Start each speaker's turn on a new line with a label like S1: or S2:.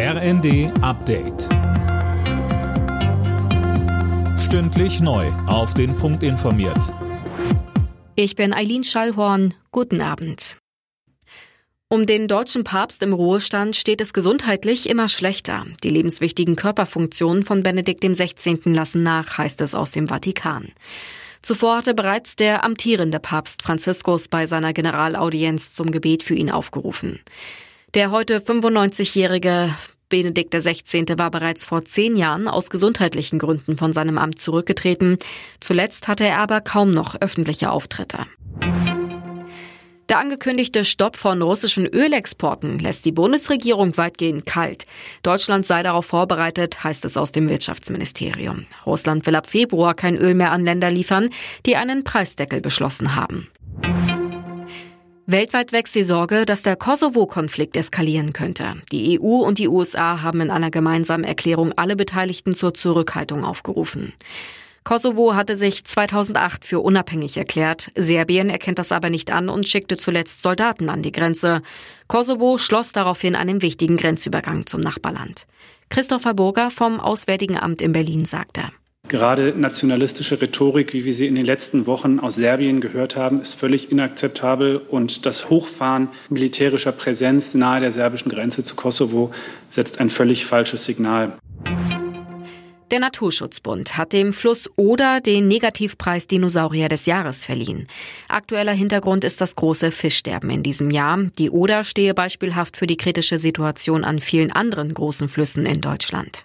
S1: RND Update. Stündlich neu. Auf den Punkt informiert.
S2: Ich bin Eileen Schallhorn. Guten Abend. Um den deutschen Papst im Ruhestand steht es gesundheitlich immer schlechter. Die lebenswichtigen Körperfunktionen von Benedikt XVI. lassen nach, heißt es aus dem Vatikan. Zuvor hatte bereits der amtierende Papst Franziskus bei seiner Generalaudienz zum Gebet für ihn aufgerufen. Der heute 95-jährige Benedikt XVI. war bereits vor zehn Jahren aus gesundheitlichen Gründen von seinem Amt zurückgetreten. Zuletzt hatte er aber kaum noch öffentliche Auftritte. Der angekündigte Stopp von russischen Ölexporten lässt die Bundesregierung weitgehend kalt. Deutschland sei darauf vorbereitet, heißt es aus dem Wirtschaftsministerium. Russland will ab Februar kein Öl mehr an Länder liefern, die einen Preisdeckel beschlossen haben. Weltweit wächst die Sorge, dass der Kosovo-Konflikt eskalieren könnte. Die EU und die USA haben in einer gemeinsamen Erklärung alle Beteiligten zur Zurückhaltung aufgerufen. Kosovo hatte sich 2008 für unabhängig erklärt. Serbien erkennt das aber nicht an und schickte zuletzt Soldaten an die Grenze. Kosovo schloss daraufhin einen wichtigen Grenzübergang zum Nachbarland. Christopher Burger vom Auswärtigen Amt in Berlin sagte.
S3: Gerade nationalistische Rhetorik, wie wir sie in den letzten Wochen aus Serbien gehört haben, ist völlig inakzeptabel. Und das Hochfahren militärischer Präsenz nahe der serbischen Grenze zu Kosovo setzt ein völlig falsches Signal.
S2: Der Naturschutzbund hat dem Fluss Oder den Negativpreis Dinosaurier des Jahres verliehen. Aktueller Hintergrund ist das große Fischsterben in diesem Jahr. Die Oder stehe beispielhaft für die kritische Situation an vielen anderen großen Flüssen in Deutschland.